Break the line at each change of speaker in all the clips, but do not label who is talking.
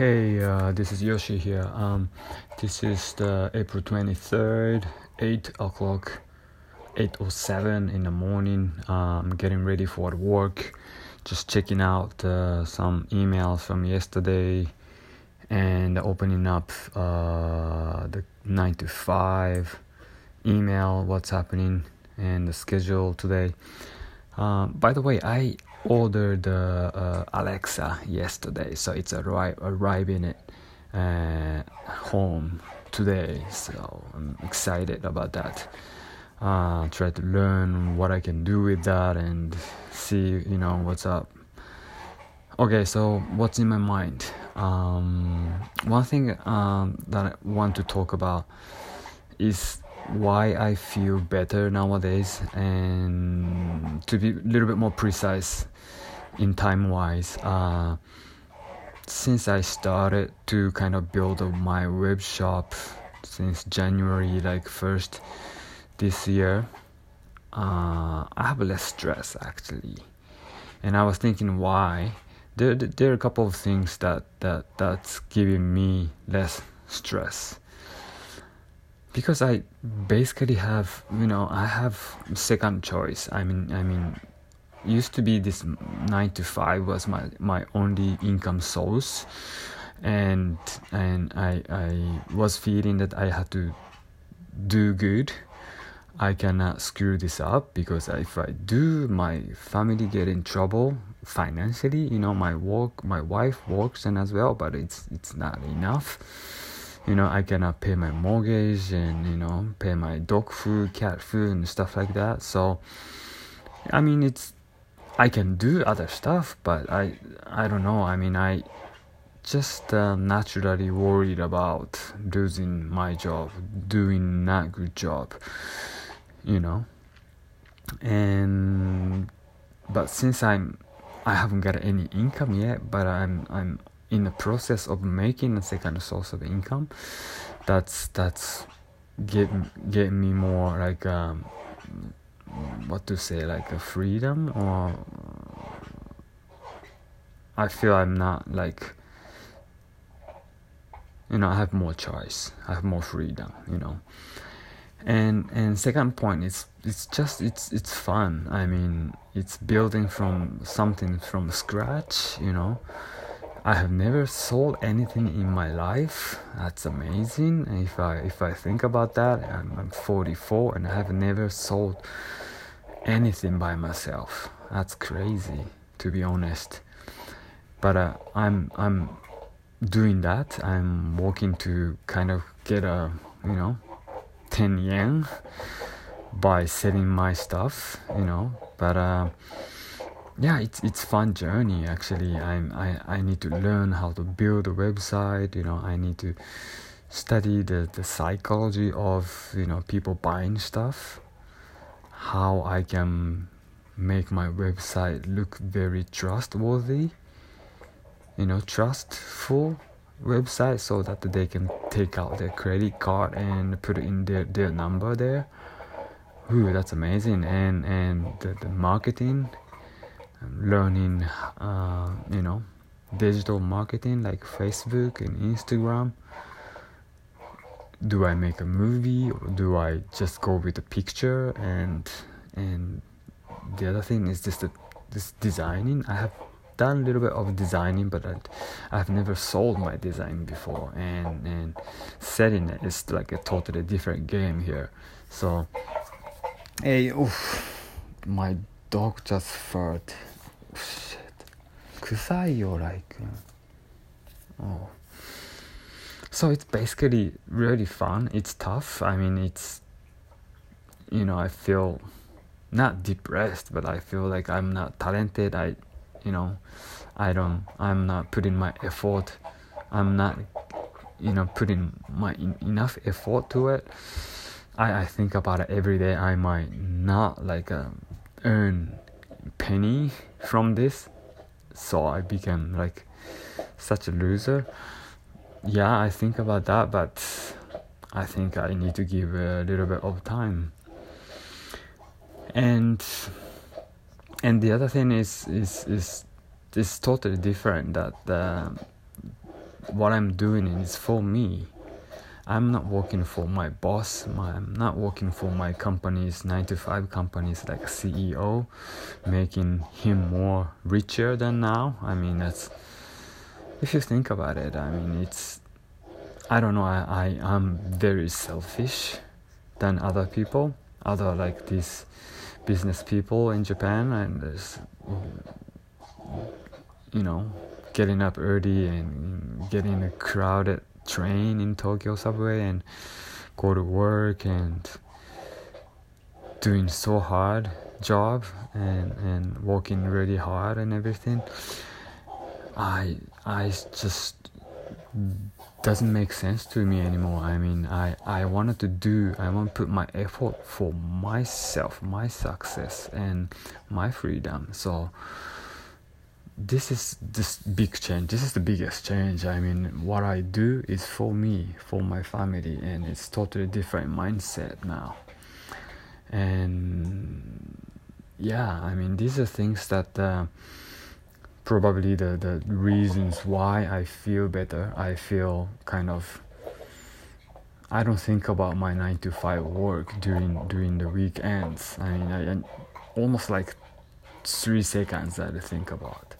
Hey, uh, this is Yoshi here. Um, this is the April 23rd, 8 o'clock, 8.07 in the morning. I'm getting ready for work. Just checking out uh, some emails from yesterday and opening up uh, the 9 to 5 email, what's happening, and the schedule today. Uh, by the way, I ordered uh, uh, Alexa yesterday, so it's arri- arriving at uh, home today. So I'm excited about that. Uh, try to learn what I can do with that and see, you know, what's up. Okay, so what's in my mind? Um, one thing um, that I want to talk about is why I feel better nowadays and to be a little bit more precise in time wise uh, since I started to kind of build my web shop since January like first this year uh, I have less stress actually. And I was thinking why. There, there are a couple of things that, that that's giving me less stress because I basically have you know I have second choice. I mean I mean used to be this nine to five was my my only income source, and and I I was feeling that I had to do good. I cannot screw this up because if I do, my family get in trouble financially. You know, my work, my wife works and as well, but it's it's not enough you know i cannot pay my mortgage and you know pay my dog food cat food and stuff like that. So i mean it's i can do other stuff but i i don't know. I mean i just uh, naturally worried about losing my job doing not good job you know? And but since i'm i haven't got any income yet but i'm i'm in the process of making a second source of income that's that's get get me more like um, what to say like a freedom or I feel I'm not like you know I have more choice I have more freedom you know. And and second point is it's just it's it's fun. I mean it's building from something from scratch you know I have never sold anything in my life. That's amazing. If I if I think about that, I'm, I'm 44 and I have never sold anything by myself. That's crazy, to be honest. But uh, I'm I'm doing that. I'm working to kind of get a you know 10 yen by selling my stuff. You know, but. Uh, yeah it's it's fun journey actually. I'm i i need to learn how to build a website you know i need to study the the psychology of you know people buying stuff how i can make my website look very trustworthy you know trustful website so that they can take out their credit card and put in their their number there. Ooh, that's amazing. And and the, the marketing learning uh, you know digital marketing like facebook and instagram. Do i make a movie or do i just go with a picture? And and the other thing is just the, this designing. I have done a little bit of designing but I, i've never sold my design before. And and setting it is like a totally different game here. So hey oof, my dog just farted. 臭いよ like oh so it's basically really fun it's tough i mean it's you know i feel not depressed but i feel like i'm not talented i you know i don't i'm not putting my effort i'm not you know putting my in, enough effort to it i i think about it every day i might not like um, earn penny from this so i became like such a loser yeah i think about that but i think i need to give a little bit of time and and the other thing is is is is totally different that what I'm doing is for me. I'm not working for my boss. My, I'm not working for my company's nine to five companies like CEO, making him more richer than now. I mean, that's if you think about it. I mean, it's I don't know. I I am very selfish than other people, other like these business people in Japan, and there's you know getting up early and getting a crowded train in Tokyo subway and go to work and doing so hard job and and working really hard and everything i i just doesn't make sense to me anymore. I mean i i wanted to do i want to put my effort for myself my success and my freedom. So this is this big change. This is the biggest change. I mean what i do is for me for my family and it's totally different mindset now. And yeah i mean these are things that uh, probably the the reasons why i feel better. I feel kind of i don't think about my 9 to 5 work during during the weekends. I mean I, I almost like 3 seconds that i think about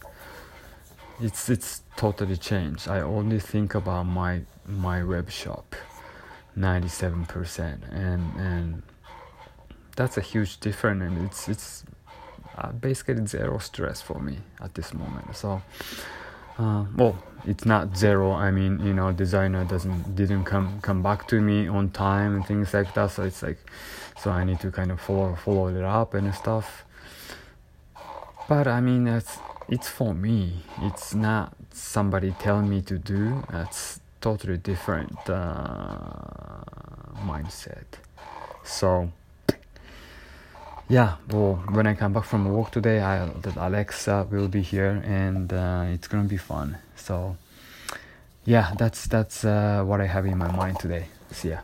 it's it's totally changed. I only think about my my web shop, ninety seven percent, and and that's a huge difference, and it's it's uh, basically zero stress for me at this moment. So, uh, well, it's not zero. I mean, you know, designer doesn't didn't come come back to me on time and things like that. So it's like, so I need to kind of follow follow it up and stuff. But I mean, it's it's for me. It's not somebody telling me to do. That's totally different uh, mindset. So yeah, well, when I come back from work today, I that Alexa will be here and uh, it's gonna be fun. So yeah, that's that's uh, what I have in my mind today. See ya.